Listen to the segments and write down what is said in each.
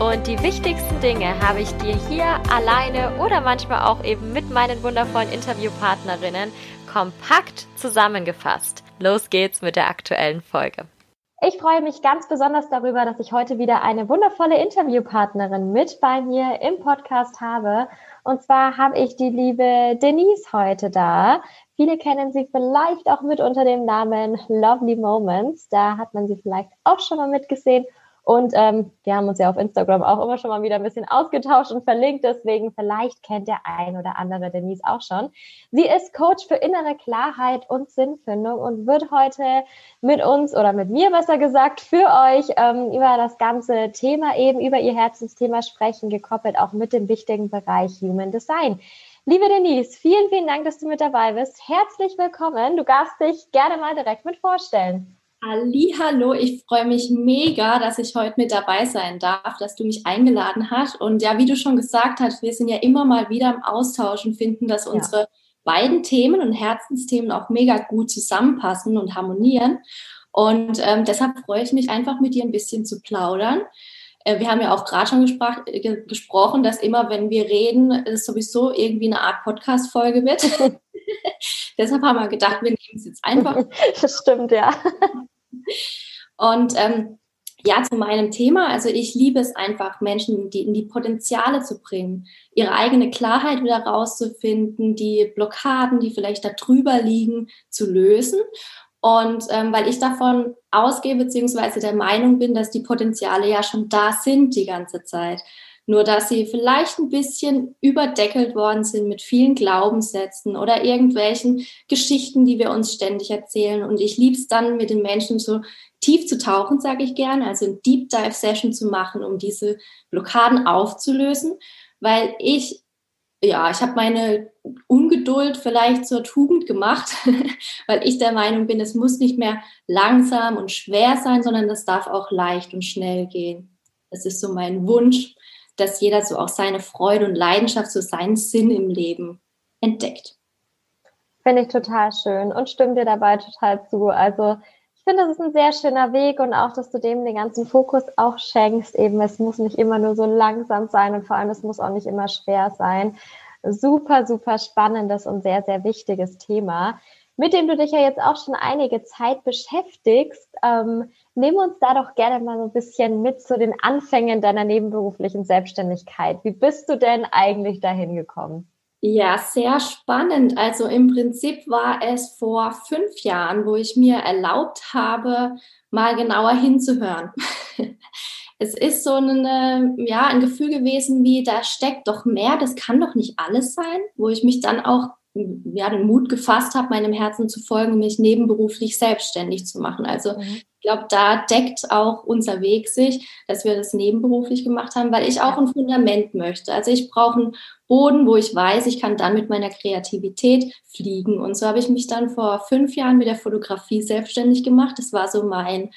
und die wichtigsten Dinge habe ich dir hier alleine oder manchmal auch eben mit meinen wundervollen Interviewpartnerinnen kompakt zusammengefasst. Los geht's mit der aktuellen Folge. Ich freue mich ganz besonders darüber, dass ich heute wieder eine wundervolle Interviewpartnerin mit bei mir im Podcast habe. Und zwar habe ich die liebe Denise heute da. Viele kennen sie vielleicht auch mit unter dem Namen Lovely Moments. Da hat man sie vielleicht auch schon mal mitgesehen. Und ähm, wir haben uns ja auf Instagram auch immer schon mal wieder ein bisschen ausgetauscht und verlinkt. Deswegen vielleicht kennt der ein oder andere Denise auch schon. Sie ist Coach für innere Klarheit und Sinnfindung und wird heute mit uns oder mit mir besser gesagt für euch ähm, über das ganze Thema eben, über ihr Herzensthema sprechen, gekoppelt auch mit dem wichtigen Bereich Human Design. Liebe Denise, vielen, vielen Dank, dass du mit dabei bist. Herzlich willkommen. Du darfst dich gerne mal direkt mit vorstellen. Hallo, ich freue mich mega, dass ich heute mit dabei sein darf, dass du mich eingeladen hast. Und ja, wie du schon gesagt hast, wir sind ja immer mal wieder im Austausch und finden, dass ja. unsere beiden Themen und Herzensthemen auch mega gut zusammenpassen und harmonieren. Und ähm, deshalb freue ich mich einfach mit dir ein bisschen zu plaudern. Äh, wir haben ja auch gerade schon gesprach, äh, gesprochen, dass immer, wenn wir reden, es sowieso irgendwie eine Art Podcast-Folge wird. Deshalb haben wir gedacht, wir nehmen es jetzt einfach. Das stimmt, ja. Und ähm, ja, zu meinem Thema. Also ich liebe es einfach, Menschen die, in die Potenziale zu bringen, ihre eigene Klarheit wieder rauszufinden, die Blockaden, die vielleicht da drüber liegen, zu lösen. Und ähm, weil ich davon ausgehe, beziehungsweise der Meinung bin, dass die Potenziale ja schon da sind die ganze Zeit. Nur dass sie vielleicht ein bisschen überdeckelt worden sind mit vielen Glaubenssätzen oder irgendwelchen Geschichten, die wir uns ständig erzählen. Und ich liebe es dann, mit den Menschen so tief zu tauchen, sage ich gerne, also ein Deep Dive Session zu machen, um diese Blockaden aufzulösen, weil ich ja, ich habe meine Ungeduld vielleicht zur Tugend gemacht, weil ich der Meinung bin, es muss nicht mehr langsam und schwer sein, sondern es darf auch leicht und schnell gehen. Das ist so mein Wunsch dass jeder so auch seine Freude und Leidenschaft, so seinen Sinn im Leben entdeckt. Finde ich total schön und stimme dir dabei total zu. Also ich finde, das ist ein sehr schöner Weg und auch, dass du dem den ganzen Fokus auch schenkst. Eben, es muss nicht immer nur so langsam sein und vor allem, es muss auch nicht immer schwer sein. Super, super spannendes und sehr, sehr wichtiges Thema mit dem du dich ja jetzt auch schon einige Zeit beschäftigst. Ähm, nimm uns da doch gerne mal so ein bisschen mit zu den Anfängen deiner nebenberuflichen Selbstständigkeit. Wie bist du denn eigentlich dahin gekommen? Ja, sehr spannend. Also im Prinzip war es vor fünf Jahren, wo ich mir erlaubt habe, mal genauer hinzuhören. es ist so eine, ja, ein Gefühl gewesen wie, da steckt doch mehr, das kann doch nicht alles sein, wo ich mich dann auch ja, den Mut gefasst habe, meinem Herzen zu folgen, mich nebenberuflich selbstständig zu machen. Also mhm. Ich glaube, da deckt auch unser Weg sich, dass wir das nebenberuflich gemacht haben, weil ich auch ein Fundament möchte. Also ich brauche einen Boden, wo ich weiß, ich kann dann mit meiner Kreativität fliegen. Und so habe ich mich dann vor fünf Jahren mit der Fotografie selbstständig gemacht. Das war so mein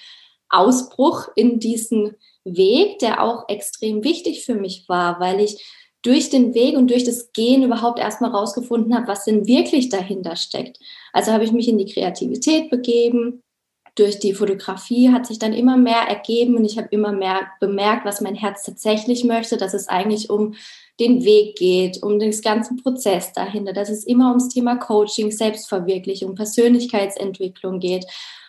Ausbruch in diesen Weg, der auch extrem wichtig für mich war, weil ich durch den Weg und durch das Gehen überhaupt erstmal rausgefunden habe, was denn wirklich dahinter steckt. Also habe ich mich in die Kreativität begeben. Durch die Fotografie hat sich dann immer mehr ergeben und ich habe immer mehr bemerkt, was mein Herz tatsächlich möchte, dass es eigentlich um den Weg geht, um den ganzen Prozess dahinter, dass es immer ums Thema Coaching, Selbstverwirklichung, Persönlichkeitsentwicklung geht,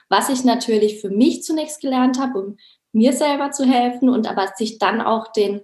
was ich natürlich für mich zunächst gelernt habe, um mir selber zu helfen und aber sich dann auch den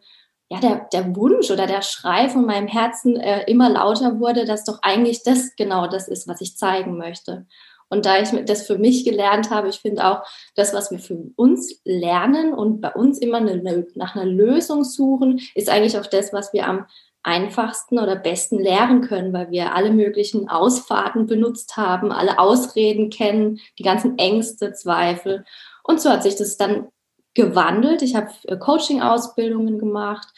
ja, der, der Wunsch oder der Schrei von meinem Herzen äh, immer lauter wurde, dass doch eigentlich das genau das ist, was ich zeigen möchte. Und da ich das für mich gelernt habe, ich finde auch, das, was wir für uns lernen und bei uns immer eine, nach einer Lösung suchen, ist eigentlich auch das, was wir am einfachsten oder besten lernen können, weil wir alle möglichen Ausfahrten benutzt haben, alle Ausreden kennen, die ganzen Ängste, Zweifel. Und so hat sich das dann gewandelt. Ich habe äh, Coaching-Ausbildungen gemacht,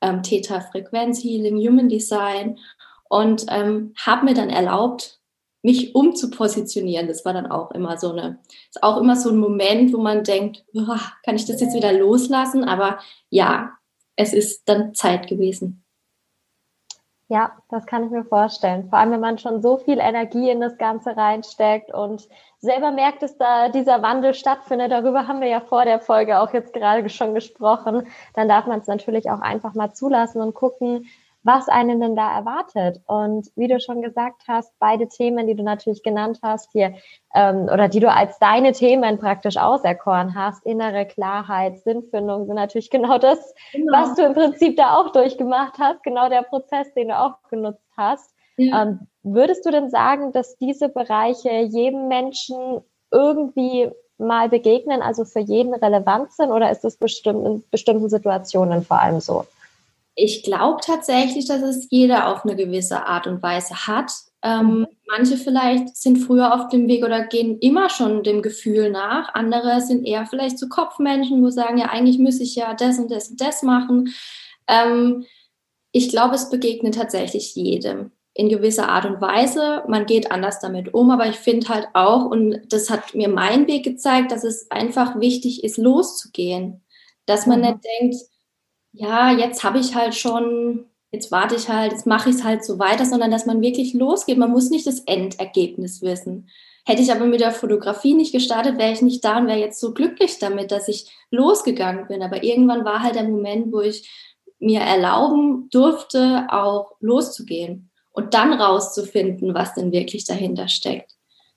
ähm, Theta Frequenz Healing, Human Design und ähm, habe mir dann erlaubt, mich umzupositionieren. Das war dann auch immer so eine, ist auch immer so ein Moment, wo man denkt, kann ich das jetzt wieder loslassen? Aber ja, es ist dann Zeit gewesen. Ja, das kann ich mir vorstellen. Vor allem, wenn man schon so viel Energie in das Ganze reinsteckt und selber merkt, dass da dieser Wandel stattfindet. Darüber haben wir ja vor der Folge auch jetzt gerade schon gesprochen. Dann darf man es natürlich auch einfach mal zulassen und gucken, was einen denn da erwartet. Und wie du schon gesagt hast, beide Themen, die du natürlich genannt hast hier, ähm, oder die du als deine Themen praktisch auserkoren hast, innere Klarheit, Sinnfindung, sind natürlich genau das, genau. was du im Prinzip da auch durchgemacht hast, genau der Prozess, den du auch genutzt hast. Ja. Ähm, würdest du denn sagen, dass diese Bereiche jedem Menschen irgendwie mal begegnen, also für jeden relevant sind, oder ist das bestimmt in bestimmten Situationen vor allem so? Ich glaube tatsächlich, dass es jeder auf eine gewisse Art und Weise hat. Ähm, mhm. manche vielleicht sind früher auf dem Weg oder gehen immer schon dem Gefühl nach. Andere sind eher vielleicht so Kopfmenschen, wo sagen, ja, eigentlich müsse ich ja das und das und das machen. Ähm, ich glaube, es begegnet tatsächlich jedem in gewisser Art und Weise. Man geht anders damit um, aber ich finde halt auch, und das hat mir mein Weg gezeigt, dass es einfach wichtig ist, loszugehen. Dass man mhm. nicht denkt, ja, jetzt habe ich halt schon, jetzt warte ich halt, jetzt mache ich es halt so weiter, sondern dass man wirklich losgeht. Man muss nicht das Endergebnis wissen. Hätte ich aber mit der Fotografie nicht gestartet, wäre ich nicht da und wäre jetzt so glücklich damit, dass ich losgegangen bin. Aber irgendwann war halt der Moment, wo ich mir erlauben durfte, auch loszugehen und dann rauszufinden, was denn wirklich dahinter steckt.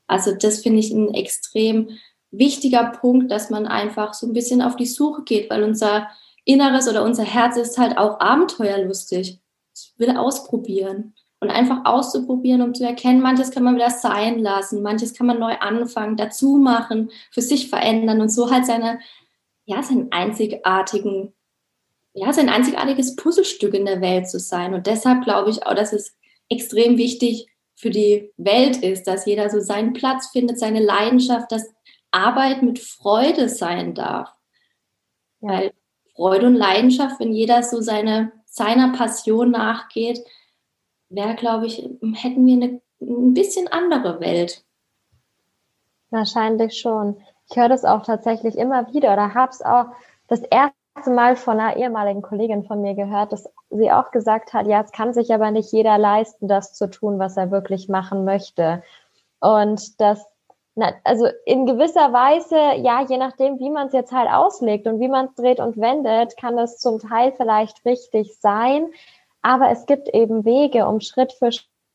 Also das finde ich ein extrem wichtiger Punkt, dass man einfach so ein bisschen auf die Suche geht, weil unser Inneres oder unser Herz ist halt auch abenteuerlustig. Ich will ausprobieren. Und einfach auszuprobieren, um zu erkennen, manches kann man wieder sein lassen, manches kann man neu anfangen, dazu machen, für sich verändern und so halt seine, ja, seinen einzigartigen, ja, sein einzigartiges Puzzlestück in der Welt zu sein. Und deshalb glaube ich auch, dass es extrem wichtig für die Welt ist, dass jeder so seinen Platz findet, seine Leidenschaft, dass Arbeit mit Freude sein darf. Ja. Weil Freude und Leidenschaft, wenn jeder so seine, seiner Passion nachgeht, wäre, glaube ich, hätten wir eine ein bisschen andere Welt. Wahrscheinlich schon. Ich höre das auch tatsächlich immer wieder oder habe es auch das erste Mal von einer ehemaligen Kollegin von mir gehört, dass sie auch gesagt hat, ja, es kann sich aber nicht jeder leisten, das zu tun, was er wirklich machen möchte. Und dass na, also in gewisser Weise, ja, je nachdem, wie man es jetzt halt auslegt und wie man es dreht und wendet, kann das zum Teil vielleicht richtig sein. Aber es gibt eben Wege, um Schritt für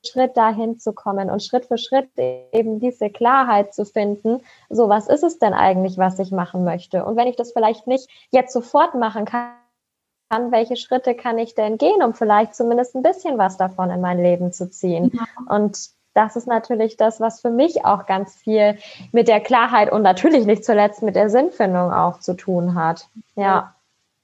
Schritt dahin zu kommen und Schritt für Schritt eben diese Klarheit zu finden. So, was ist es denn eigentlich, was ich machen möchte? Und wenn ich das vielleicht nicht jetzt sofort machen kann, welche Schritte kann ich denn gehen, um vielleicht zumindest ein bisschen was davon in mein Leben zu ziehen? Ja. Und das ist natürlich das, was für mich auch ganz viel mit der Klarheit und natürlich nicht zuletzt mit der Sinnfindung auch zu tun hat. Ja.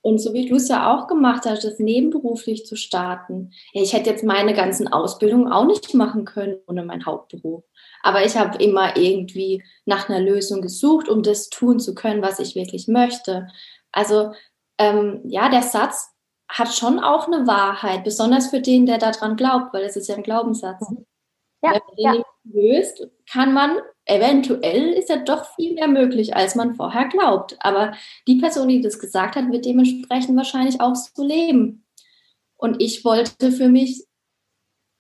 Und so wie du es ja auch gemacht hast, das nebenberuflich zu starten. Ich hätte jetzt meine ganzen Ausbildungen auch nicht machen können ohne meinen Hauptberuf. Aber ich habe immer irgendwie nach einer Lösung gesucht, um das tun zu können, was ich wirklich möchte. Also ähm, ja, der Satz hat schon auch eine Wahrheit, besonders für den, der daran glaubt, weil es ist ja ein Glaubenssatz. Mhm. Ja, Wenn man den ja. löst, kann man eventuell ist ja doch viel mehr möglich, als man vorher glaubt. Aber die Person, die das gesagt hat, wird dementsprechend wahrscheinlich auch so leben. Und ich wollte für mich,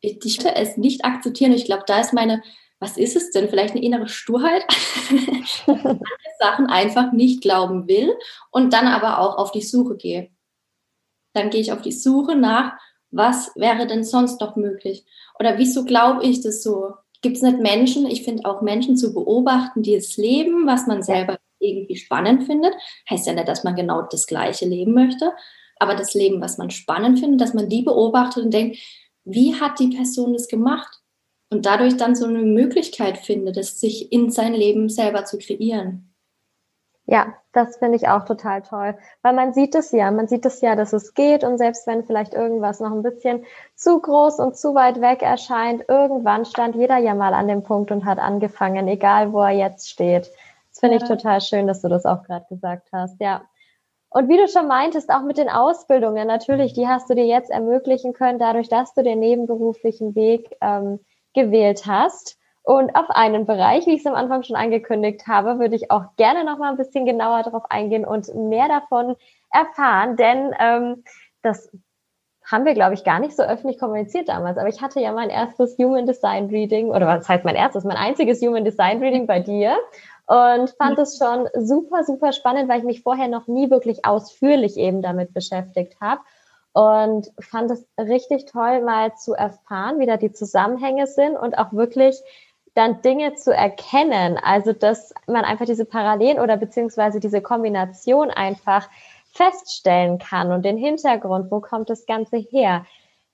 ich wollte es nicht akzeptieren. Ich glaube, da ist meine, was ist es denn? Vielleicht eine innere Sturheit, ich Sachen einfach nicht glauben will und dann aber auch auf die Suche gehe. Dann gehe ich auf die Suche nach, was wäre denn sonst noch möglich? Oder wieso glaube ich das so? Gibt es nicht Menschen, ich finde auch Menschen zu beobachten, die es leben, was man selber irgendwie spannend findet. Heißt ja nicht, dass man genau das gleiche leben möchte, aber das Leben, was man spannend findet, dass man die beobachtet und denkt, wie hat die Person das gemacht? Und dadurch dann so eine Möglichkeit findet, es sich in sein Leben selber zu kreieren. Ja, das finde ich auch total toll, weil man sieht es ja, man sieht es ja, dass es geht und selbst wenn vielleicht irgendwas noch ein bisschen zu groß und zu weit weg erscheint, irgendwann stand jeder ja mal an dem Punkt und hat angefangen, egal wo er jetzt steht. Das finde ja. ich total schön, dass du das auch gerade gesagt hast, ja. Und wie du schon meintest, auch mit den Ausbildungen, natürlich, die hast du dir jetzt ermöglichen können, dadurch, dass du den nebenberuflichen Weg ähm, gewählt hast. Und auf einen Bereich, wie ich es am Anfang schon angekündigt habe, würde ich auch gerne noch mal ein bisschen genauer darauf eingehen und mehr davon erfahren, denn ähm, das haben wir, glaube ich, gar nicht so öffentlich kommuniziert damals. Aber ich hatte ja mein erstes Human Design Reading, oder was heißt mein erstes, mein einziges Human Design Reading bei dir und fand es schon super, super spannend, weil ich mich vorher noch nie wirklich ausführlich eben damit beschäftigt habe. Und fand es richtig toll, mal zu erfahren, wie da die Zusammenhänge sind und auch wirklich dann Dinge zu erkennen. Also, dass man einfach diese Parallelen oder beziehungsweise diese Kombination einfach feststellen kann und den Hintergrund, wo kommt das Ganze her.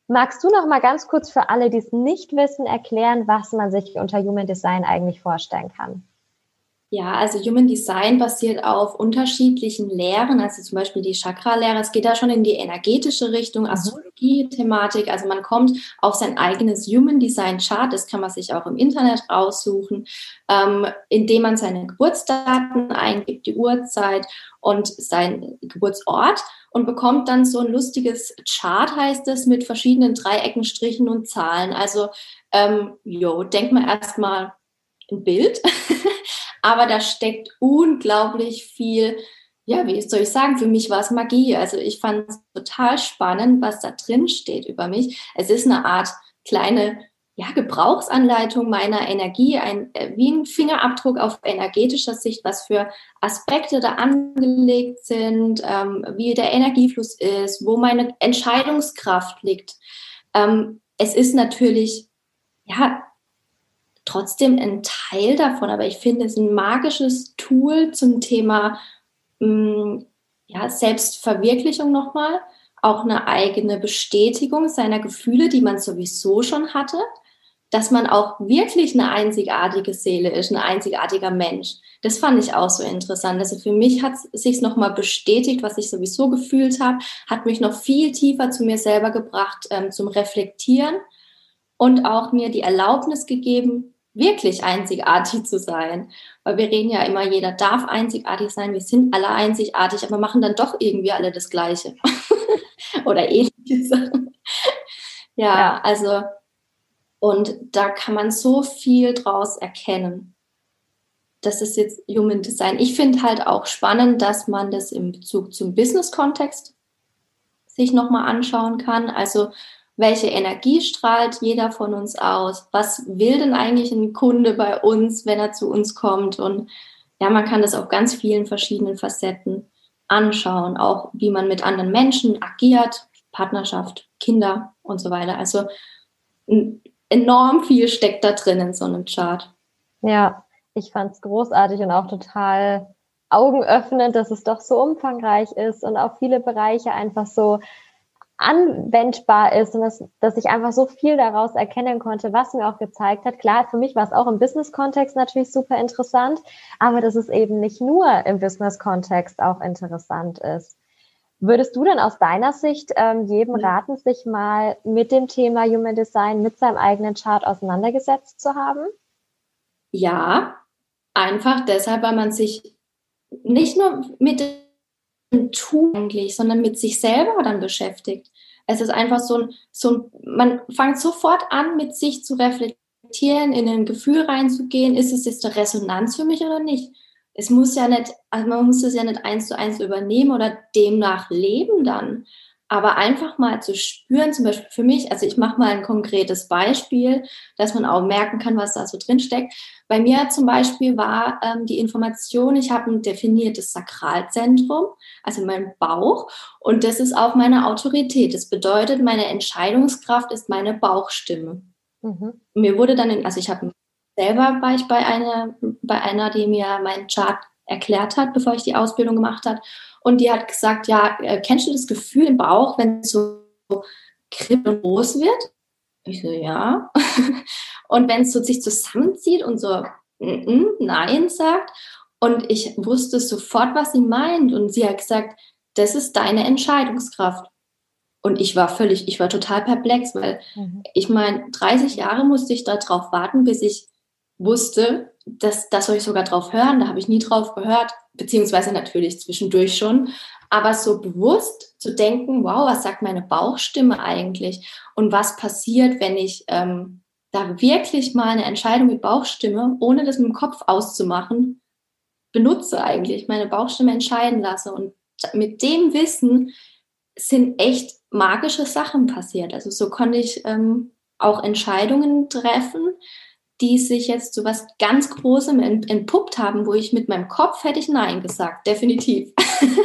Magst du noch mal ganz kurz für alle, die es nicht wissen, erklären, was man sich unter Human Design eigentlich vorstellen kann? Ja, also Human Design basiert auf unterschiedlichen Lehren, also zum Beispiel die Chakra-Lehre. Es geht da schon in die energetische Richtung, mhm. Astrologie-Thematik. Also man kommt auf sein eigenes Human Design Chart, das kann man sich auch im Internet raussuchen, ähm, indem man seine Geburtsdaten eingibt, die Uhrzeit und sein Geburtsort und bekommt dann so ein lustiges Chart, heißt es, mit verschiedenen Dreiecken, Strichen und Zahlen. Also, ähm, jo, denk mal erstmal ein Bild. Aber da steckt unglaublich viel, ja, wie soll ich sagen, für mich war es Magie. Also ich fand es total spannend, was da drin steht über mich. Es ist eine Art kleine ja, Gebrauchsanleitung meiner Energie, ein, äh, wie ein Fingerabdruck auf energetischer Sicht, was für Aspekte da angelegt sind, ähm, wie der Energiefluss ist, wo meine Entscheidungskraft liegt. Ähm, es ist natürlich, ja, trotzdem ein Teil davon, aber ich finde es ein magisches Tool zum Thema mh, mm, ja, Selbstverwirklichung nochmal, auch eine eigene Bestätigung seiner Gefühle, die man sowieso schon hatte, dass man auch wirklich eine einzigartige Seele ist, ein einzigartiger Mensch. Das fand ich auch so interessant. Also für mich hat es sich nochmal bestätigt, was ich sowieso gefühlt habe, hat mich noch viel tiefer zu mir selber gebracht, ähm, zum Reflektieren und auch mir die Erlaubnis gegeben, wirklich einzigartig zu sein. Weil wir reden ja immer, jeder darf einzigartig sein, wir sind alle einzigartig, aber machen dann doch irgendwie alle das Gleiche. Oder ähnliches. ja, ja, also, und da kann man so viel draus erkennen. Das ist jetzt Human Design. Ich finde halt auch spannend, dass man das im Bezug zum Business-Kontext sich nochmal anschauen kann. Also welche Energie strahlt jeder von uns aus, was will denn eigentlich ein Kunde bei uns, wenn er zu uns kommt. Und ja, man kann das auf ganz vielen verschiedenen Facetten anschauen, auch wie man mit anderen Menschen agiert, Partnerschaft, Kinder und so weiter. Also enorm viel steckt da drin in so einem Chart. Ja, ich fand es großartig und auch total augenöffnend, dass es doch so umfangreich ist und auch viele Bereiche einfach so anwendbar ist und dass, dass ich einfach so viel daraus erkennen konnte, was mir auch gezeigt hat. Klar, für mich war es auch im Business-Kontext natürlich super interessant, aber dass es eben nicht nur im Business-Kontext auch interessant ist. Würdest du denn aus deiner Sicht ähm, jedem mhm. raten, sich mal mit dem Thema Human Design, mit seinem eigenen Chart auseinandergesetzt zu haben? Ja, einfach deshalb, weil man sich nicht nur mit Tun eigentlich, sondern mit sich selber dann beschäftigt. Es ist einfach so ein, so ein, man fängt sofort an, mit sich zu reflektieren, in ein Gefühl reinzugehen, ist es jetzt eine Resonanz für mich oder nicht? Es muss ja nicht, also man muss es ja nicht eins zu eins übernehmen oder demnach leben dann. Aber einfach mal zu spüren, zum Beispiel für mich, also ich mache mal ein konkretes Beispiel, dass man auch merken kann, was da so drin steckt. Bei mir zum Beispiel war ähm, die Information, ich habe ein definiertes Sakralzentrum, also mein Bauch, und das ist auch meine Autorität. Das bedeutet, meine Entscheidungskraft ist meine Bauchstimme. Mhm. Mir wurde dann, in, also ich habe selber war ich bei einer, bei einer, die mir meinen Chart erklärt hat, bevor ich die Ausbildung gemacht habe. Und die hat gesagt, ja, äh, kennst du das Gefühl im Bauch, wenn es so kribbeln groß wird? Ich so, ja. und wenn es so sich zusammenzieht und so mm -mm, Nein sagt. Und ich wusste sofort, was sie meint. Und sie hat gesagt, das ist deine Entscheidungskraft. Und ich war völlig, ich war total perplex, weil mhm. ich meine, 30 Jahre musste ich darauf warten, bis ich wusste, dass das soll ich sogar drauf hören. Da habe ich nie drauf gehört, beziehungsweise natürlich zwischendurch schon. Aber so bewusst zu denken, wow, was sagt meine Bauchstimme eigentlich? Und was passiert, wenn ich ähm, da wirklich mal eine Entscheidung mit Bauchstimme, ohne das mit dem Kopf auszumachen, benutze eigentlich, meine Bauchstimme entscheiden lasse. Und mit dem Wissen sind echt magische Sachen passiert. Also so konnte ich ähm, auch Entscheidungen treffen, die sich jetzt zu was ganz Großem entpuppt haben, wo ich mit meinem Kopf hätte ich Nein gesagt, definitiv.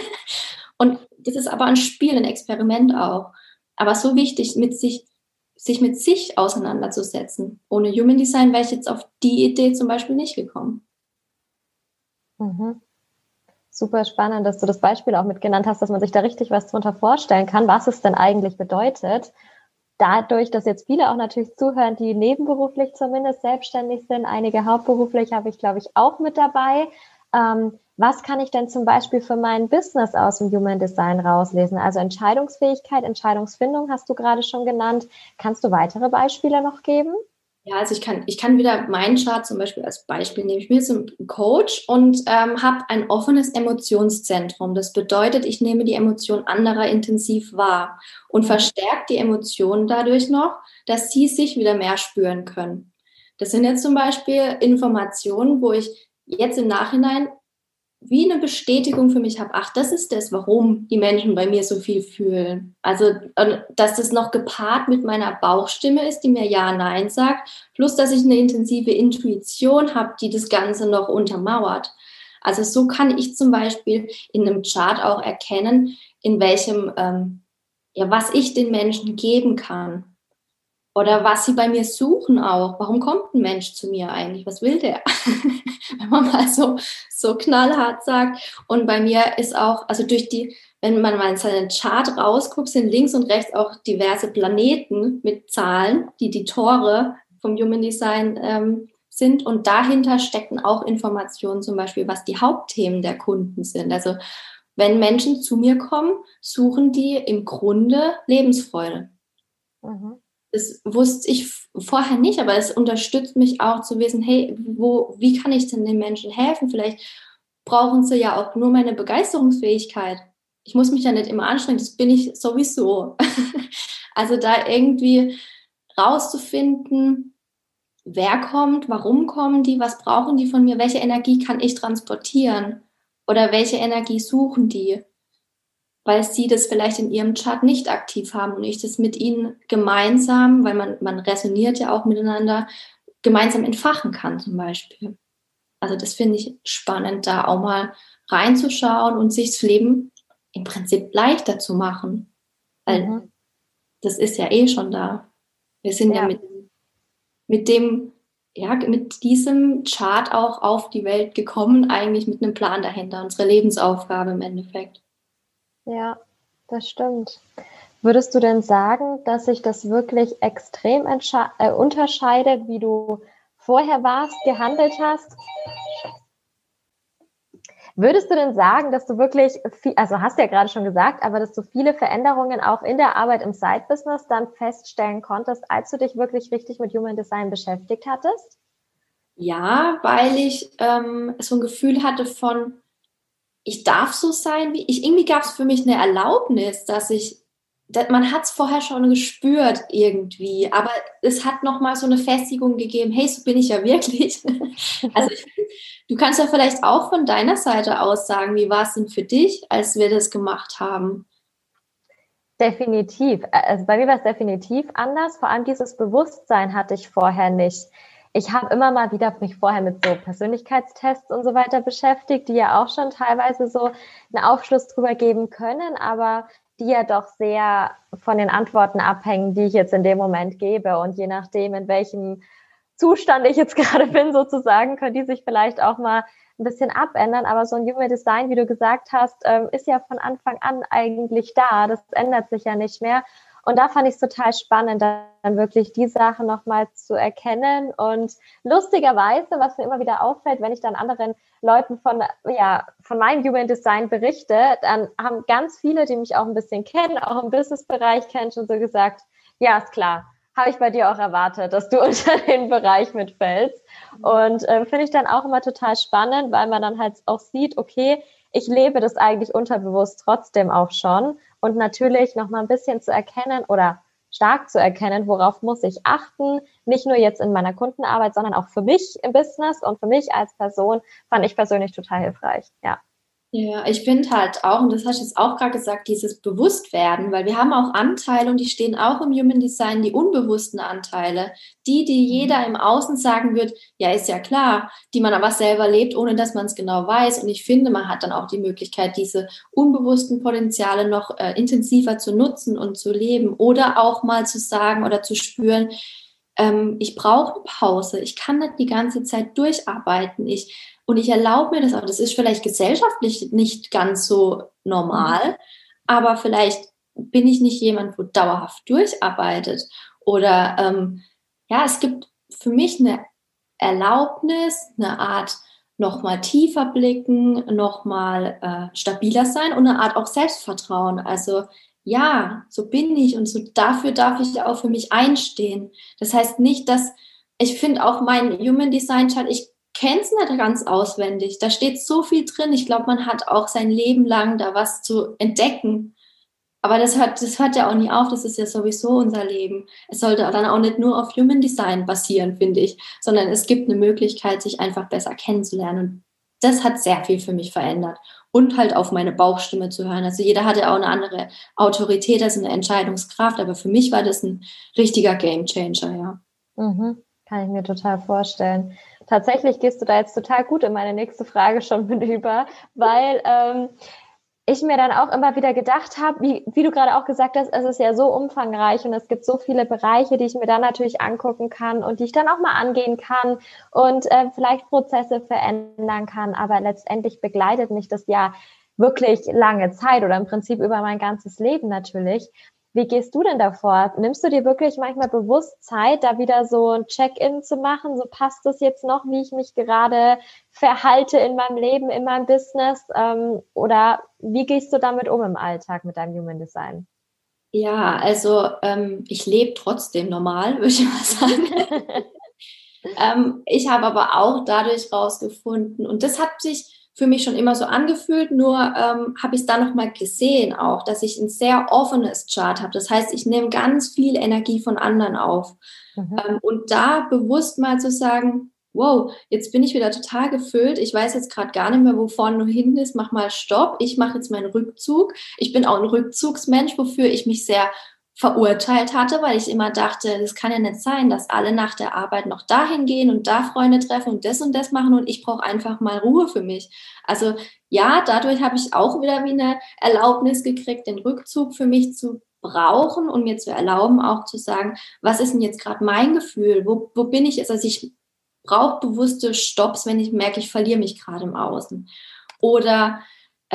und das ist aber ein Spiel, ein Experiment auch. Aber so wichtig, mit sich, sich mit sich auseinanderzusetzen. Ohne Human Design wäre ich jetzt auf die Idee zum Beispiel nicht gekommen. Mhm. Super spannend, dass du das Beispiel auch mitgenannt hast, dass man sich da richtig was drunter vorstellen kann, was es denn eigentlich bedeutet dadurch, dass jetzt viele auch natürlich zuhören, die nebenberuflich zumindest selbstständig sind, einige hauptberuflich habe ich, glaube ich, auch mit dabei. Ähm, was kann ich denn zum Beispiel für mein Business aus dem Human Design rauslesen? Also Entscheidungsfähigkeit, Entscheidungsfindung hast du gerade schon genannt. Kannst du weitere Beispiele noch geben? Ja, also ich kann, ich kann wieder meinen Chart zum Beispiel als Beispiel nehmen. Ich bin jetzt ein Coach und ähm, habe ein offenes Emotionszentrum. Das bedeutet, ich nehme die Emotion anderer intensiv wahr und mhm. verstärke die Emotionen dadurch noch, dass sie sich wieder mehr spüren können. Das sind jetzt zum Beispiel Informationen, wo ich jetzt im Nachhinein wie eine Bestätigung für mich habe, ach, das ist das, warum die Menschen bei mir so viel fühlen. Also, dass das noch gepaart mit meiner Bauchstimme ist, die mir Ja, Nein sagt, plus dass ich eine intensive Intuition habe, die das Ganze noch untermauert. Also so kann ich zum Beispiel in einem Chart auch erkennen, in welchem, ähm, ja, was ich den Menschen geben kann. Oder was sie bei mir suchen auch. Warum kommt ein Mensch zu mir eigentlich? Was will der? Wenn man mal so, so knallhart sagt. Und bei mir ist auch, also durch die, wenn man mal in seinen Chart rausguckt, sind links und rechts auch diverse Planeten mit Zahlen, die die Tore vom Human Design ähm, sind. Und dahinter stecken auch Informationen, zum Beispiel, was die Hauptthemen der Kunden sind. Also wenn Menschen zu mir kommen, suchen die im Grunde Lebensfreude. Mhm das wusste ich vorher nicht, aber es unterstützt mich auch zu wissen, hey, wo, wie kann ich denn den Menschen helfen? Vielleicht brauchen sie ja auch nur meine Begeisterungsfähigkeit. Ich muss mich ja nicht immer anstrengen, das bin ich sowieso. also da irgendwie rauszufinden, wer kommt, warum kommen die, was brauchen die von mir, welche Energie kann ich transportieren oder welche Energie suchen die weil sie das vielleicht in ihrem Chart nicht aktiv haben und ich das mit ihnen gemeinsam, weil man, man resoniert ja auch miteinander, gemeinsam entfachen kann zum Beispiel. Also das finde ich spannend, da auch mal reinzuschauen und sich das Leben im Prinzip leichter zu machen. Weil mhm. das ist ja eh schon da. Wir sind ja, ja mit, mit dem, ja, mit diesem Chart auch auf die Welt gekommen, eigentlich mit einem Plan dahinter, unsere Lebensaufgabe im Endeffekt. Ja, das stimmt. Würdest du denn sagen, dass sich das wirklich extrem äh, unterscheidet, wie du vorher warst, gehandelt hast? Würdest du denn sagen, dass du wirklich, viel, also hast ja gerade schon gesagt, aber dass du viele Veränderungen auch in der Arbeit im Side-Business dann feststellen konntest, als du dich wirklich richtig mit Human Design beschäftigt hattest? Ja, weil ich ähm, so ein Gefühl hatte von, ich darf so sein, wie ich. Irgendwie gab es für mich eine Erlaubnis, dass ich, dass man hat es vorher schon gespürt irgendwie, aber es hat nochmal so eine Festigung gegeben, hey, so bin ich ja wirklich. also ich, du kannst ja vielleicht auch von deiner Seite aus sagen, wie war es denn für dich, als wir das gemacht haben? Definitiv. Also bei mir war es definitiv anders. Vor allem dieses Bewusstsein hatte ich vorher nicht ich habe immer mal wieder mich vorher mit so Persönlichkeitstests und so weiter beschäftigt, die ja auch schon teilweise so einen Aufschluss drüber geben können, aber die ja doch sehr von den Antworten abhängen, die ich jetzt in dem Moment gebe. Und je nachdem, in welchem Zustand ich jetzt gerade bin, sozusagen, können die sich vielleicht auch mal ein bisschen abändern. Aber so ein Human Design, wie du gesagt hast, ähm, ist ja von Anfang an eigentlich da. Das ändert sich ja nicht mehr. Und da fand ich es total spannend, dann wirklich die Sache nochmal zu erkennen. Und lustigerweise, was mir immer wieder auffällt, wenn ich dann anderen Leuten von, ja, von meinem Human Design berichte, dann haben ganz viele, die mich auch ein bisschen kennen, auch im Businessbereich kennen, schon so gesagt, ja, ist klar, habe ich bei dir auch erwartet, dass du unter den Bereich mitfällst. Und äh, finde ich dann auch immer total spannend, weil man dann halt auch sieht, okay, ich lebe das eigentlich unterbewusst trotzdem auch schon. Und natürlich noch mal ein bisschen zu erkennen oder stark zu erkennen, worauf muss ich achten, nicht nur jetzt in meiner Kundenarbeit, sondern auch für mich im Business und für mich als Person, fand ich persönlich total hilfreich. Ja. Ja, ich finde halt auch, und das hast du jetzt auch gerade gesagt, dieses Bewusstwerden, weil wir haben auch Anteile und die stehen auch im Human Design, die unbewussten Anteile, die, die jeder im Außen sagen wird, ja, ist ja klar, die man aber selber lebt, ohne dass man es genau weiß. Und ich finde, man hat dann auch die Möglichkeit, diese unbewussten Potenziale noch äh, intensiver zu nutzen und zu leben oder auch mal zu sagen oder zu spüren, ähm, ich brauche eine Pause, ich kann nicht die ganze Zeit durcharbeiten, ich und ich erlaube mir das auch. Das ist vielleicht gesellschaftlich nicht ganz so normal, mhm. aber vielleicht bin ich nicht jemand, wo dauerhaft durcharbeitet. Oder ähm, ja, es gibt für mich eine Erlaubnis, eine Art nochmal tiefer blicken, nochmal äh, stabiler sein und eine Art auch Selbstvertrauen. Also ja, so bin ich und so dafür darf ich auch für mich einstehen. Das heißt nicht, dass ich finde auch mein Human Design Chart, ich kenne es nicht ganz auswendig. Da steht so viel drin. Ich glaube, man hat auch sein Leben lang da was zu entdecken. Aber das hört, das hört ja auch nie auf. Das ist ja sowieso unser Leben. Es sollte dann auch nicht nur auf Human Design basieren, finde ich, sondern es gibt eine Möglichkeit, sich einfach besser kennenzulernen. Und das hat sehr viel für mich verändert. Und halt auf meine Bauchstimme zu hören. Also jeder hatte auch eine andere Autorität, also eine Entscheidungskraft. Aber für mich war das ein richtiger Gamechanger, ja. Mhm. Kann ich mir total vorstellen. Tatsächlich gehst du da jetzt total gut in meine nächste Frage schon mit über, weil ähm, ich mir dann auch immer wieder gedacht habe, wie, wie du gerade auch gesagt hast, es ist ja so umfangreich und es gibt so viele Bereiche, die ich mir dann natürlich angucken kann und die ich dann auch mal angehen kann und äh, vielleicht Prozesse verändern kann. Aber letztendlich begleitet mich das ja wirklich lange Zeit oder im Prinzip über mein ganzes Leben natürlich. Wie gehst du denn davor? Nimmst du dir wirklich manchmal bewusst Zeit, da wieder so ein Check-in zu machen? So passt das jetzt noch, wie ich mich gerade verhalte in meinem Leben, in meinem Business? Ähm, oder wie gehst du damit um im Alltag mit deinem Human Design? Ja, also ähm, ich lebe trotzdem normal, würde ich mal sagen. ähm, ich habe aber auch dadurch rausgefunden, und das hat sich für mich schon immer so angefühlt, nur ähm, habe ich es dann nochmal gesehen auch, dass ich ein sehr offenes Chart habe. Das heißt, ich nehme ganz viel Energie von anderen auf. Mhm. Ähm, und da bewusst mal zu sagen, wow, jetzt bin ich wieder total gefüllt. Ich weiß jetzt gerade gar nicht mehr, wo vorne und hinten ist. Mach mal Stopp. Ich mache jetzt meinen Rückzug. Ich bin auch ein Rückzugsmensch, wofür ich mich sehr verurteilt hatte, weil ich immer dachte, das kann ja nicht sein, dass alle nach der Arbeit noch dahin gehen und da Freunde treffen und das und das machen und ich brauche einfach mal Ruhe für mich. Also ja, dadurch habe ich auch wieder wie eine Erlaubnis gekriegt, den Rückzug für mich zu brauchen und mir zu erlauben, auch zu sagen, was ist denn jetzt gerade mein Gefühl? Wo, wo bin ich jetzt? Also ich brauche bewusste Stops, wenn ich merke, ich verliere mich gerade im Außen. Oder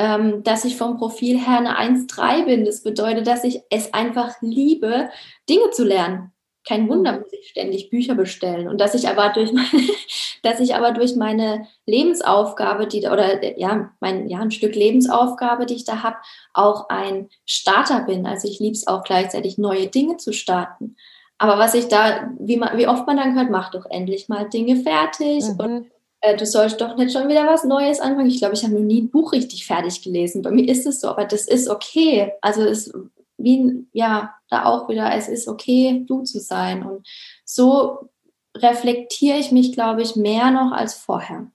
ähm, dass ich vom Profil her eine 1,3 bin. Das bedeutet, dass ich es einfach liebe, Dinge zu lernen. Kein Wunder, muss ich ständig Bücher bestellen. Und dass ich aber durch meine, dass ich aber durch meine Lebensaufgabe, die oder ja, mein ja ein Stück Lebensaufgabe, die ich da habe, auch ein Starter bin. Also ich liebe es auch gleichzeitig neue Dinge zu starten. Aber was ich da, wie, man, wie oft man dann hört, mach doch endlich mal Dinge fertig mhm. und äh, du sollst doch nicht schon wieder was Neues anfangen. Ich glaube, ich habe noch nie ein Buch richtig fertig gelesen. Bei mir ist es so, aber das ist okay. Also es wie ja da auch wieder, es ist okay, du zu sein. Und so reflektiere ich mich, glaube ich, mehr noch als vorher.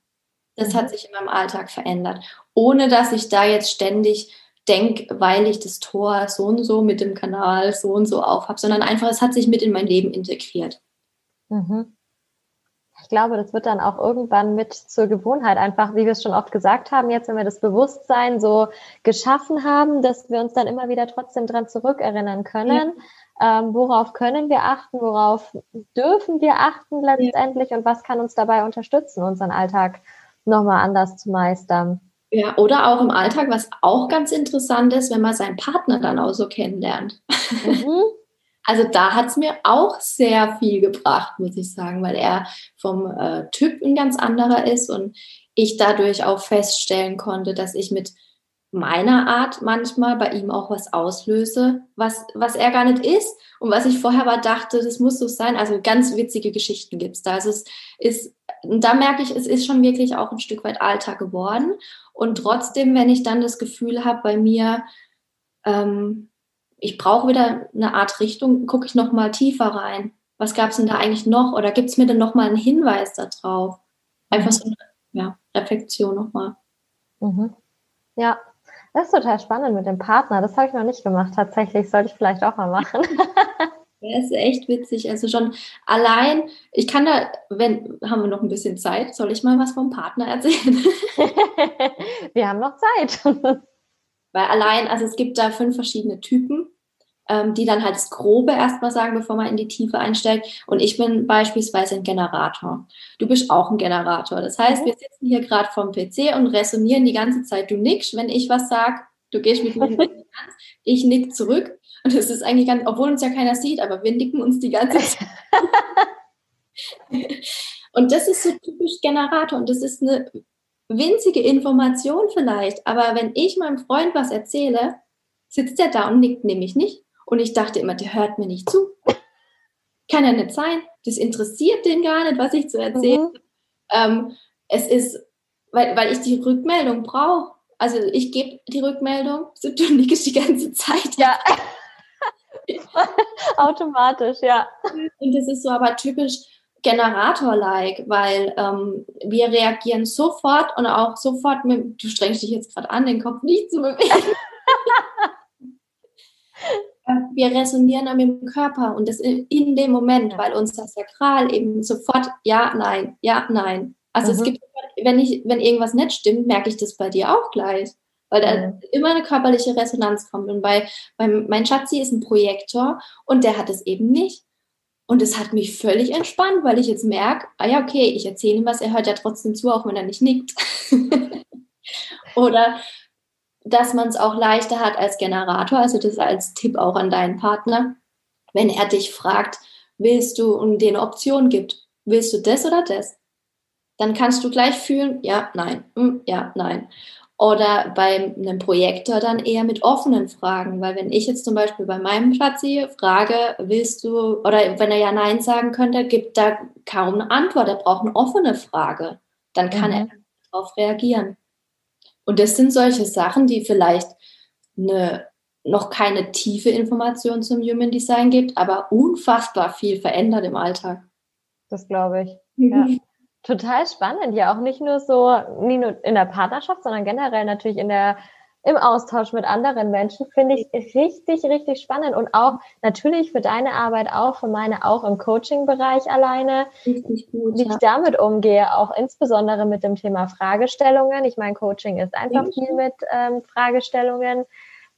Das hat mhm. sich in meinem Alltag verändert, ohne dass ich da jetzt ständig denke, weil ich das Tor so und so mit dem Kanal so und so auf habe, sondern einfach, es hat sich mit in mein Leben integriert. Mhm ich glaube, das wird dann auch irgendwann mit zur Gewohnheit einfach, wie wir es schon oft gesagt haben, jetzt, wenn wir das Bewusstsein so geschaffen haben, dass wir uns dann immer wieder trotzdem dran zurückerinnern können. Ja. Ähm, worauf können wir achten? Worauf dürfen wir achten letztendlich? Und was kann uns dabei unterstützen, unseren Alltag nochmal anders zu meistern? Ja, oder auch im Alltag, was auch ganz interessant ist, wenn man seinen Partner dann auch so kennenlernt. Mhm. Also da hat es mir auch sehr viel gebracht, muss ich sagen, weil er vom äh, Typ ein ganz anderer ist und ich dadurch auch feststellen konnte, dass ich mit meiner Art manchmal bei ihm auch was auslöse, was, was er gar nicht ist und was ich vorher aber dachte, das muss so sein. Also ganz witzige Geschichten gibt da. Also es ist, da merke ich, es ist schon wirklich auch ein Stück weit Alltag geworden Und trotzdem, wenn ich dann das Gefühl habe, bei mir, ähm, ich brauche wieder eine Art Richtung, gucke ich noch mal tiefer rein. Was gab es denn da eigentlich noch? Oder gibt es mir denn noch mal einen Hinweis darauf? Einfach so eine ja, Reflexion noch mal. Mhm. Ja, das ist total spannend mit dem Partner. Das habe ich noch nicht gemacht. Tatsächlich sollte ich vielleicht auch mal machen. Das ist echt witzig. Also schon allein, ich kann da, wenn, haben wir noch ein bisschen Zeit, soll ich mal was vom Partner erzählen? wir haben noch Zeit. Weil allein, also es gibt da fünf verschiedene Typen, ähm, die dann halt das Grobe erstmal sagen, bevor man in die Tiefe einsteigt. Und ich bin beispielsweise ein Generator. Du bist auch ein Generator. Das heißt, mhm. wir sitzen hier gerade vom PC und resonieren die ganze Zeit. Du nickst, wenn ich was sage, du gehst mit mir in die ich nick zurück und es ist eigentlich ganz, obwohl uns ja keiner sieht, aber wir nicken uns die ganze Zeit. und das ist so typisch Generator und das ist eine winzige Information vielleicht, aber wenn ich meinem Freund was erzähle, sitzt er da und nickt nämlich nicht. Und ich dachte immer, der hört mir nicht zu. Kann ja nicht sein. Das interessiert den gar nicht, was ich zu erzählen. Mhm. Ähm, es ist, weil, weil ich die Rückmeldung brauche. Also ich gebe die Rückmeldung, so du nickst die ganze Zeit. Ja. Automatisch, ja. Und das ist so aber typisch Generator-like, weil ähm, wir reagieren sofort und auch sofort mit, du strengst dich jetzt gerade an, den Kopf nicht zu bewegen. wir resonieren mit dem Körper und das in, in, dem Moment, weil uns das Sakral eben sofort ja, nein, ja, nein. Also mhm. es gibt, wenn ich, wenn irgendwas nicht stimmt, merke ich das bei dir auch gleich weil da mhm. immer eine körperliche Resonanz kommt. Und bei, bei mein Schatzi ist ein Projektor und der hat es eben nicht. Und es hat mich völlig entspannt, weil ich jetzt merke, ah ja, okay, ich erzähle ihm was, er hört ja trotzdem zu, auch wenn er nicht nickt. Oder dass man es auch leichter hat als Generator, also das als Tipp auch an deinen Partner, wenn er dich fragt, willst du und dir eine Option gibt, willst du das oder das? Dann kannst du gleich fühlen, ja, nein, hm, ja, nein. Oder bei einem Projektor dann eher mit offenen Fragen, weil wenn ich jetzt zum Beispiel bei meinem Schatzi frage, willst du, oder wenn er ja Nein sagen könnte, gibt da kaum eine Antwort, er braucht eine offene Frage. Dann kann mhm. er darauf reagieren. Und das sind solche Sachen, die vielleicht eine, noch keine tiefe Information zum Human Design gibt, aber unfassbar viel verändert im Alltag. Das glaube ich. Mhm. Ja. Total spannend, ja auch nicht nur so, nicht nur in der Partnerschaft, sondern generell natürlich in der im Austausch mit anderen Menschen finde ich richtig, richtig spannend und auch natürlich für deine Arbeit auch, für meine auch im Coaching-Bereich alleine, richtig gut, wie ja. ich damit umgehe, auch insbesondere mit dem Thema Fragestellungen. Ich meine, Coaching ist einfach mhm. viel mit ähm, Fragestellungen.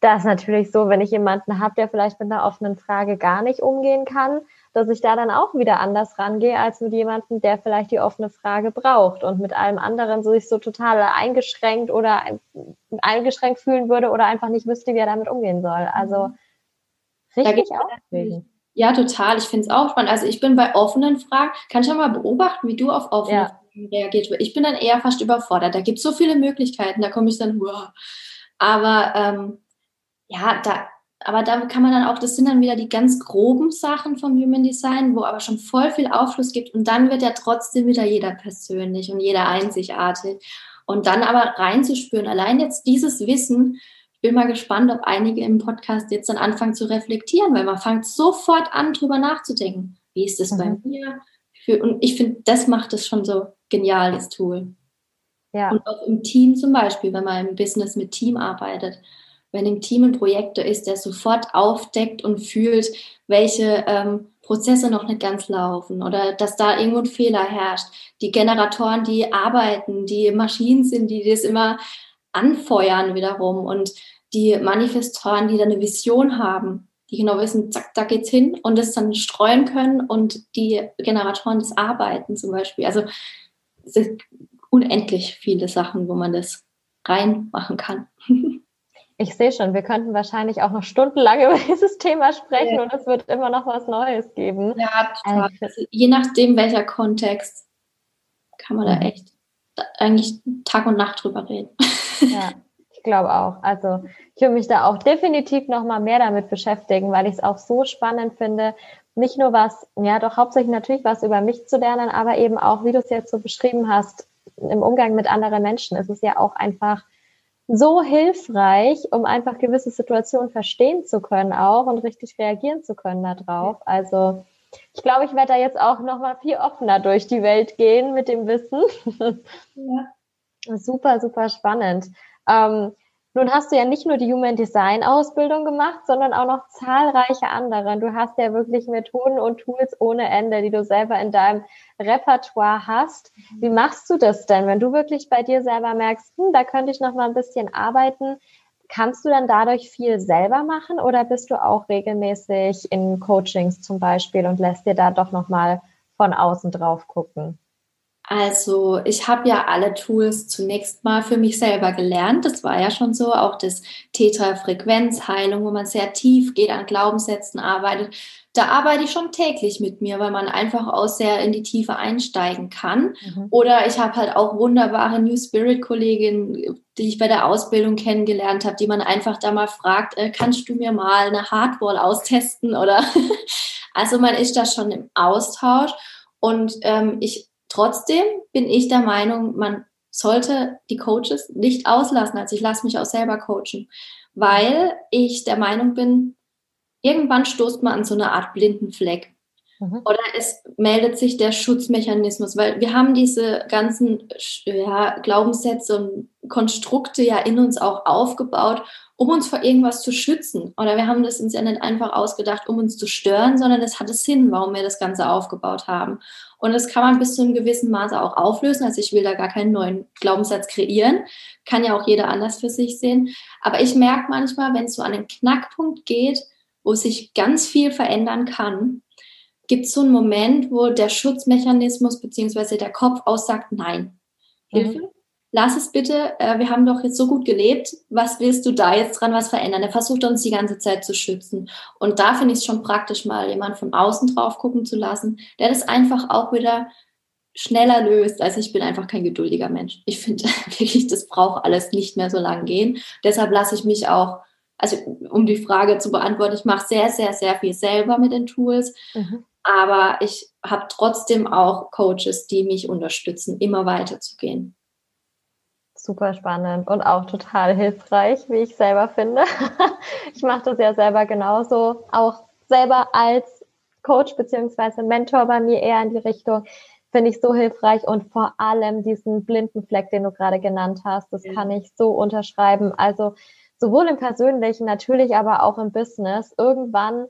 Das ist natürlich so, wenn ich jemanden habe, der vielleicht mit einer offenen Frage gar nicht umgehen kann, dass ich da dann auch wieder anders rangehe als mit jemandem, der vielleicht die offene Frage braucht und mit allem anderen sich so total eingeschränkt oder eingeschränkt fühlen würde oder einfach nicht wüsste, wie er damit umgehen soll. Also mhm. richtig aufregend. Ja, total. Ich finde es auch spannend. Also ich bin bei offenen Fragen, kann ich auch mal beobachten, wie du auf offene ja. Fragen reagierst. Ich bin dann eher fast überfordert. Da gibt es so viele Möglichkeiten, da komme ich dann, wow. Aber ähm, ja, da, aber da kann man dann auch, das sind dann wieder die ganz groben Sachen vom Human Design, wo aber schon voll viel Aufschluss gibt und dann wird ja trotzdem wieder jeder persönlich und jeder einzigartig. Und dann aber reinzuspüren, allein jetzt dieses Wissen, ich bin mal gespannt, ob einige im Podcast jetzt dann anfangen zu reflektieren, weil man fängt sofort an, drüber nachzudenken. Wie ist das mhm. bei mir? und ich finde, das macht es schon so genial, das Tool. Ja. Und auch im Team zum Beispiel, wenn man im Business mit Team arbeitet wenn im Team ein Projektor ist, der sofort aufdeckt und fühlt, welche ähm, Prozesse noch nicht ganz laufen oder dass da irgendwo ein Fehler herrscht. Die Generatoren, die arbeiten, die Maschinen sind, die das immer anfeuern wiederum und die Manifestoren, die da eine Vision haben, die genau wissen, zack, da geht's hin und das dann streuen können und die Generatoren das Arbeiten zum Beispiel. Also es sind unendlich viele Sachen, wo man das reinmachen kann. Ich sehe schon, wir könnten wahrscheinlich auch noch stundenlang über dieses Thema sprechen ja. und es wird immer noch was Neues geben. Ja, total. Also, je nachdem, welcher Kontext, kann man da echt eigentlich Tag und Nacht drüber reden. Ja, ich glaube auch. Also ich will mich da auch definitiv noch mal mehr damit beschäftigen, weil ich es auch so spannend finde, nicht nur was, ja doch hauptsächlich natürlich was über mich zu lernen, aber eben auch, wie du es jetzt so beschrieben hast, im Umgang mit anderen Menschen ist es ja auch einfach so hilfreich, um einfach gewisse Situationen verstehen zu können auch und richtig reagieren zu können darauf. Also ich glaube, ich werde da jetzt auch noch mal viel offener durch die Welt gehen mit dem Wissen. Ja. Super, super spannend. Ähm, nun hast du ja nicht nur die Human Design Ausbildung gemacht, sondern auch noch zahlreiche andere. Du hast ja wirklich Methoden und Tools ohne Ende, die du selber in deinem Repertoire hast. Mhm. Wie machst du das denn, wenn du wirklich bei dir selber merkst, hm, da könnte ich noch mal ein bisschen arbeiten? Kannst du dann dadurch viel selber machen oder bist du auch regelmäßig in Coachings zum Beispiel und lässt dir da doch noch mal von außen drauf gucken? Also ich habe ja alle Tools zunächst mal für mich selber gelernt. Das war ja schon so, auch das Theta-Frequenzheilung, wo man sehr tief geht, an Glaubenssätzen arbeitet. Da arbeite ich schon täglich mit mir, weil man einfach auch sehr in die Tiefe einsteigen kann. Mhm. Oder ich habe halt auch wunderbare New Spirit-Kolleginnen, die ich bei der Ausbildung kennengelernt habe, die man einfach da mal fragt, äh, kannst du mir mal eine Hardwall austesten? Oder also man ist da schon im Austausch. Und ähm, ich Trotzdem bin ich der Meinung, man sollte die Coaches nicht auslassen. Also ich lasse mich auch selber coachen, weil ich der Meinung bin, irgendwann stoßt man an so eine Art blinden Fleck. Mhm. Oder es meldet sich der Schutzmechanismus, weil wir haben diese ganzen ja, Glaubenssätze und Konstrukte ja in uns auch aufgebaut, um uns vor irgendwas zu schützen. Oder wir haben das uns ja nicht einfach ausgedacht, um uns zu stören, sondern es hat Sinn, warum wir das Ganze aufgebaut haben. Und das kann man bis zu einem gewissen Maße auch auflösen. Also ich will da gar keinen neuen Glaubenssatz kreieren. Kann ja auch jeder anders für sich sehen. Aber ich merke manchmal, wenn es so an den Knackpunkt geht, wo sich ganz viel verändern kann, gibt es so einen Moment, wo der Schutzmechanismus bzw. der Kopf aussagt, nein, Hilfe, mhm lass es bitte, äh, wir haben doch jetzt so gut gelebt, was willst du da jetzt dran was verändern? Er versucht uns die ganze Zeit zu schützen. Und da finde ich es schon praktisch, mal jemand von außen drauf gucken zu lassen, der das einfach auch wieder schneller löst. Also ich bin einfach kein geduldiger Mensch. Ich finde wirklich, das braucht alles nicht mehr so lang gehen. Deshalb lasse ich mich auch, also um die Frage zu beantworten, ich mache sehr, sehr, sehr viel selber mit den Tools. Mhm. Aber ich habe trotzdem auch Coaches, die mich unterstützen, immer weiterzugehen super spannend und auch total hilfreich, wie ich selber finde. ich mache das ja selber genauso, auch selber als Coach beziehungsweise Mentor bei mir eher in die Richtung. Finde ich so hilfreich und vor allem diesen blinden Fleck, den du gerade genannt hast, das kann ich so unterschreiben. Also sowohl im persönlichen, natürlich aber auch im Business. Irgendwann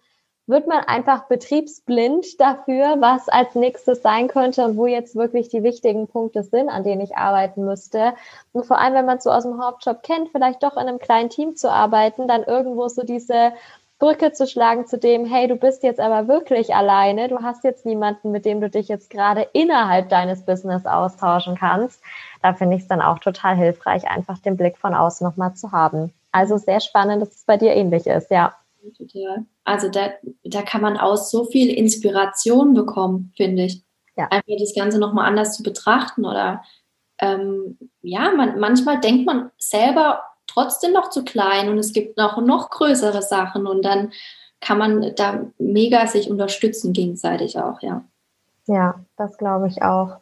wird man einfach betriebsblind dafür, was als nächstes sein könnte und wo jetzt wirklich die wichtigen Punkte sind, an denen ich arbeiten müsste. Und vor allem, wenn man so aus dem Hauptjob kennt, vielleicht doch in einem kleinen Team zu arbeiten, dann irgendwo so diese Brücke zu schlagen zu dem, hey, du bist jetzt aber wirklich alleine, du hast jetzt niemanden, mit dem du dich jetzt gerade innerhalb deines Business austauschen kannst. Da finde ich es dann auch total hilfreich, einfach den Blick von außen nochmal zu haben. Also sehr spannend, dass es bei dir ähnlich ist, ja. Total. Also da, da kann man aus so viel Inspiration bekommen, finde ich. Ja. Einfach das Ganze nochmal anders zu betrachten oder ähm, ja, man, manchmal denkt man selber trotzdem noch zu klein und es gibt noch, noch größere Sachen und dann kann man da mega sich unterstützen gegenseitig auch, ja. Ja, das glaube ich auch.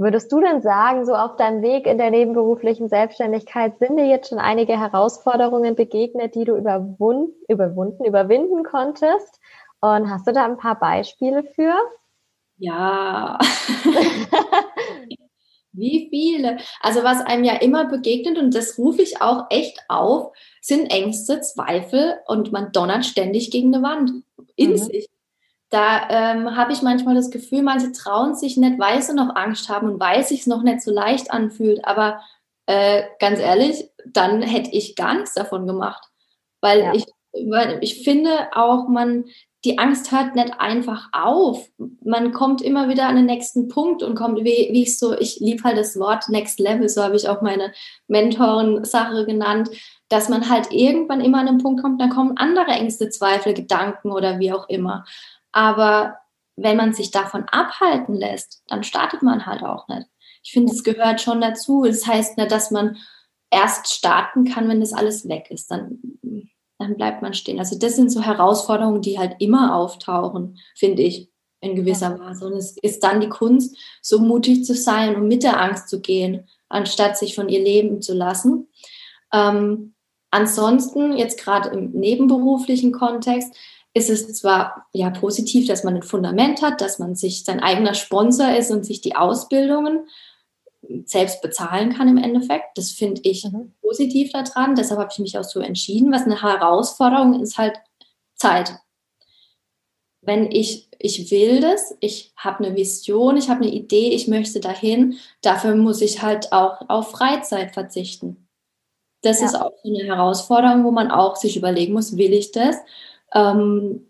Würdest du denn sagen, so auf deinem Weg in der nebenberuflichen Selbstständigkeit sind dir jetzt schon einige Herausforderungen begegnet, die du überwunden, überwunden, überwinden konntest? Und hast du da ein paar Beispiele für? Ja. Wie viele? Also was einem ja immer begegnet, und das rufe ich auch echt auf, sind Ängste, Zweifel und man donnert ständig gegen eine Wand in mhm. sich da ähm, habe ich manchmal das Gefühl, manche trauen sich nicht, weil sie noch Angst haben und weil es sich noch nicht so leicht anfühlt. Aber äh, ganz ehrlich, dann hätte ich gar nichts davon gemacht. Weil ja. ich, weil ich finde auch, man, die Angst hört nicht einfach auf. Man kommt immer wieder an den nächsten Punkt und kommt, wie, wie ich so, ich liebe halt das Wort Next Level, so habe ich auch meine Mentoren-Sache genannt, dass man halt irgendwann immer an den Punkt kommt, dann kommen andere Ängste, Zweifel, Gedanken oder wie auch immer. Aber wenn man sich davon abhalten lässt, dann startet man halt auch nicht. Ich finde, es gehört schon dazu. Das heißt nicht, dass man erst starten kann, wenn das alles weg ist. Dann, dann bleibt man stehen. Also das sind so Herausforderungen, die halt immer auftauchen, finde ich. in gewisser Weise. Und es ist dann die Kunst, so mutig zu sein und mit der Angst zu gehen, anstatt sich von ihr leben zu lassen. Ähm, ansonsten, jetzt gerade im nebenberuflichen Kontext, ist es zwar ja positiv, dass man ein Fundament hat, dass man sich sein eigener Sponsor ist und sich die Ausbildungen selbst bezahlen kann im Endeffekt. Das finde ich mhm. positiv daran. Deshalb habe ich mich auch so entschieden. Was eine Herausforderung ist halt Zeit. Wenn ich, ich will das, ich habe eine Vision, ich habe eine Idee, ich möchte dahin, dafür muss ich halt auch auf Freizeit verzichten. Das ja. ist auch eine Herausforderung, wo man auch sich überlegen muss, will ich das? Ähm,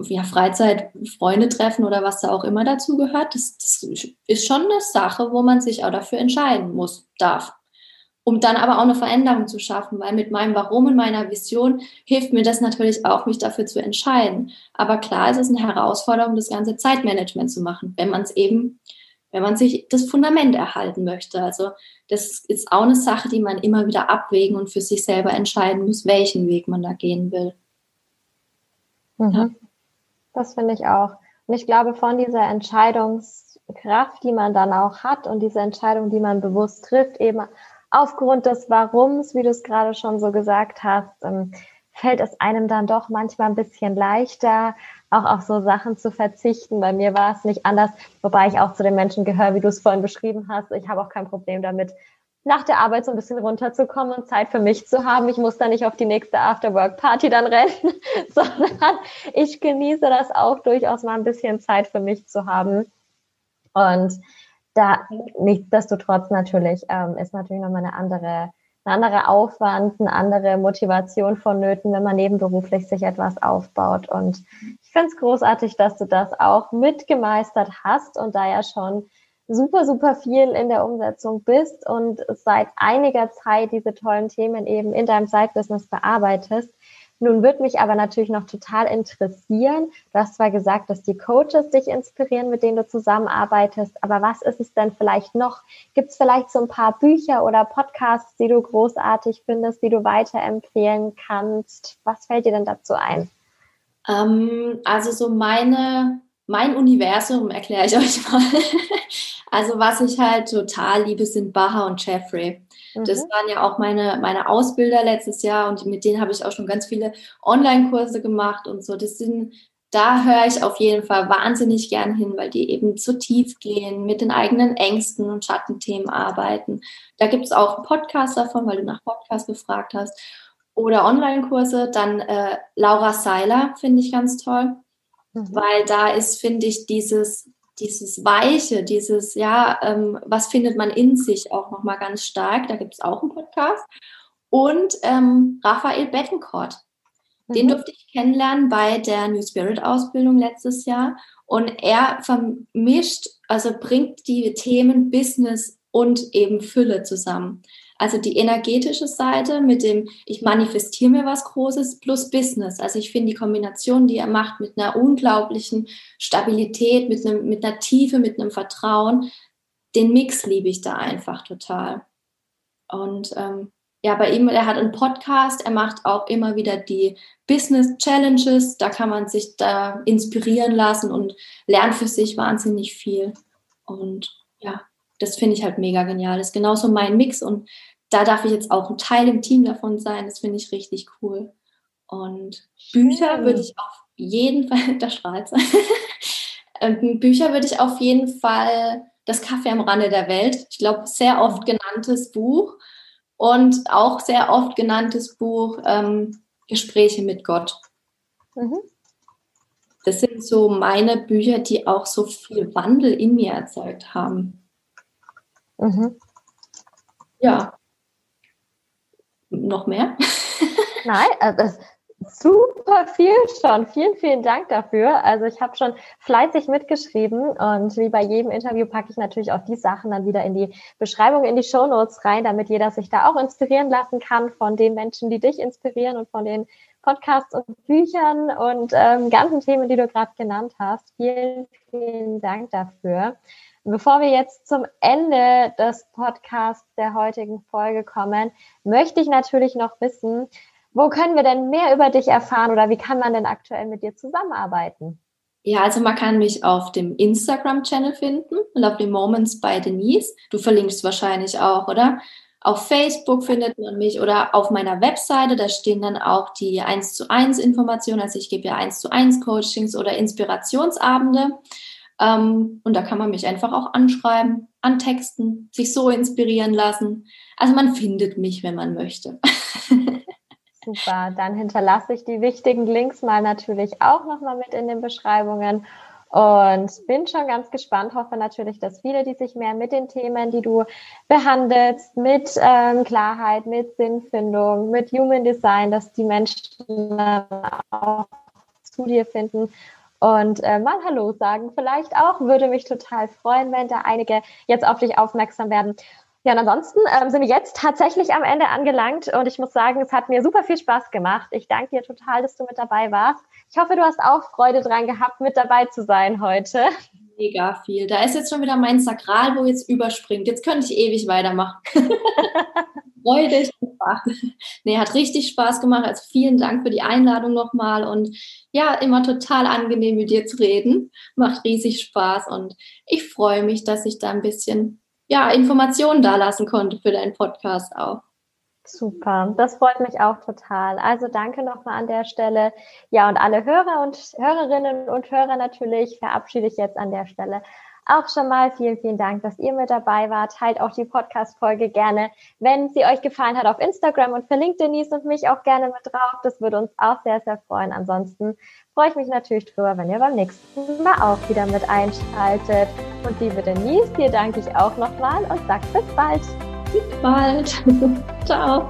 ja, Freizeit, Freunde treffen oder was da auch immer dazu gehört, das, das ist schon eine Sache, wo man sich auch dafür entscheiden muss, darf. Um dann aber auch eine Veränderung zu schaffen, weil mit meinem Warum und meiner Vision hilft mir das natürlich auch, mich dafür zu entscheiden. Aber klar, es ist eine Herausforderung, das ganze Zeitmanagement zu machen, wenn man es eben, wenn man sich das Fundament erhalten möchte. Also das ist auch eine Sache, die man immer wieder abwägen und für sich selber entscheiden muss, welchen Weg man da gehen will. Mhm. Ja. Das finde ich auch. Und ich glaube, von dieser Entscheidungskraft, die man dann auch hat und diese Entscheidung, die man bewusst trifft, eben aufgrund des Warums, wie du es gerade schon so gesagt hast, ähm, fällt es einem dann doch manchmal ein bisschen leichter, auch auf so Sachen zu verzichten. Bei mir war es nicht anders, wobei ich auch zu den Menschen gehöre, wie du es vorhin beschrieben hast. Ich habe auch kein Problem damit, nach der Arbeit so ein bisschen runterzukommen und Zeit für mich zu haben. Ich muss da nicht auf die nächste Afterwork-Party dann rennen, sondern ich genieße das auch durchaus mal ein bisschen Zeit für mich zu haben. Und da nichtsdestotrotz natürlich ähm, ist natürlich nochmal eine andere, ein anderer Aufwand, eine andere Motivation vonnöten, wenn man nebenberuflich sich etwas aufbaut. Und ich finde es großartig, dass du das auch mitgemeistert hast und da ja schon super, super viel in der Umsetzung bist und seit einiger Zeit diese tollen Themen eben in deinem Side-Business bearbeitest. Nun wird mich aber natürlich noch total interessieren. Du hast zwar gesagt, dass die Coaches dich inspirieren, mit denen du zusammenarbeitest, aber was ist es denn vielleicht noch? Gibt es vielleicht so ein paar Bücher oder Podcasts, die du großartig findest, die du weiterempfehlen kannst? Was fällt dir denn dazu ein? Ähm, also so meine, mein Universum erkläre ich euch mal. Also was ich halt total liebe, sind Baha und Jeffrey. Mhm. Das waren ja auch meine, meine Ausbilder letztes Jahr und mit denen habe ich auch schon ganz viele Online-Kurse gemacht und so. Das sind, da höre ich auf jeden Fall wahnsinnig gern hin, weil die eben zu tief gehen, mit den eigenen Ängsten und Schattenthemen arbeiten. Da gibt es auch einen Podcast davon, weil du nach Podcast gefragt hast. Oder Online-Kurse. Dann äh, Laura Seiler finde ich ganz toll, mhm. weil da ist, finde ich, dieses dieses Weiche, dieses, ja, ähm, was findet man in sich auch nochmal ganz stark. Da gibt es auch einen Podcast. Und ähm, Raphael Bettencourt. Den mhm. durfte ich kennenlernen bei der New Spirit Ausbildung letztes Jahr. Und er vermischt, also bringt die Themen Business und eben Fülle zusammen. Also die energetische Seite mit dem, ich manifestiere mir was Großes plus Business. Also ich finde die Kombination, die er macht mit einer unglaublichen Stabilität, mit, einem, mit einer Tiefe, mit einem Vertrauen, den Mix liebe ich da einfach total. Und ähm, ja, bei ihm, er hat einen Podcast, er macht auch immer wieder die Business Challenges, da kann man sich da inspirieren lassen und lernt für sich wahnsinnig viel. Und ja, das finde ich halt mega genial. Das ist genauso mein Mix und da darf ich jetzt auch ein Teil im Team davon sein. Das finde ich richtig cool. Und Bücher würde ich auf jeden Fall, da strahlt ähm, Bücher würde ich auf jeden Fall Das Kaffee am Rande der Welt. Ich glaube, sehr oft genanntes Buch und auch sehr oft genanntes Buch ähm, Gespräche mit Gott. Mhm. Das sind so meine Bücher, die auch so viel Wandel in mir erzeugt haben. Mhm. Ja. Noch mehr? Nein, also super viel schon. Vielen, vielen Dank dafür. Also ich habe schon fleißig mitgeschrieben und wie bei jedem Interview packe ich natürlich auch die Sachen dann wieder in die Beschreibung, in die Show Notes rein, damit jeder sich da auch inspirieren lassen kann von den Menschen, die dich inspirieren und von den Podcasts und Büchern und ähm, ganzen Themen, die du gerade genannt hast. Vielen, vielen Dank dafür. Bevor wir jetzt zum Ende des Podcasts der heutigen Folge kommen, möchte ich natürlich noch wissen, wo können wir denn mehr über dich erfahren oder wie kann man denn aktuell mit dir zusammenarbeiten? Ja, also man kann mich auf dem Instagram-Channel finden, Lovely Moments by Denise. Du verlinkst wahrscheinlich auch, oder? Auf Facebook findet man mich oder auf meiner Webseite, da stehen dann auch die 1 zu 1 Informationen. Also ich gebe ja 1 zu 1 Coachings oder Inspirationsabende. Ähm, und da kann man mich einfach auch anschreiben, antexten, sich so inspirieren lassen. Also man findet mich, wenn man möchte. Super, dann hinterlasse ich die wichtigen Links mal natürlich auch nochmal mit in den Beschreibungen. Und bin schon ganz gespannt, hoffe natürlich, dass viele, die sich mehr mit den Themen, die du behandelst, mit ähm, Klarheit, mit Sinnfindung, mit Human Design, dass die Menschen auch zu dir finden und äh, mal Hallo sagen. Vielleicht auch, würde mich total freuen, wenn da einige jetzt auf dich aufmerksam werden. Ja, und ansonsten ähm, sind wir jetzt tatsächlich am Ende angelangt und ich muss sagen, es hat mir super viel Spaß gemacht. Ich danke dir total, dass du mit dabei warst. Ich hoffe, du hast auch Freude dran gehabt, mit dabei zu sein heute. Mega viel. Da ist jetzt schon wieder mein Sakral, wo jetzt überspringt. Jetzt könnte ich ewig weitermachen. Freudig einfach. Nee, hat richtig Spaß gemacht. Also vielen Dank für die Einladung nochmal und ja, immer total angenehm mit dir zu reden. Macht riesig Spaß und ich freue mich, dass ich da ein bisschen ja, Informationen dalassen konnte für deinen Podcast auch. Super, das freut mich auch total. Also danke nochmal an der Stelle. Ja, und alle Hörer und Hörerinnen und Hörer natürlich verabschiede ich jetzt an der Stelle auch schon mal. Vielen, vielen Dank, dass ihr mit dabei wart. Teilt auch die Podcast-Folge gerne, wenn sie euch gefallen hat, auf Instagram und verlinkt Denise und mich auch gerne mit drauf. Das würde uns auch sehr, sehr freuen. Ansonsten freue ich mich natürlich drüber, wenn ihr beim nächsten Mal auch wieder mit einschaltet. Und liebe Denise, dir danke ich auch nochmal und sag bis bald. Bis bald. Ciao.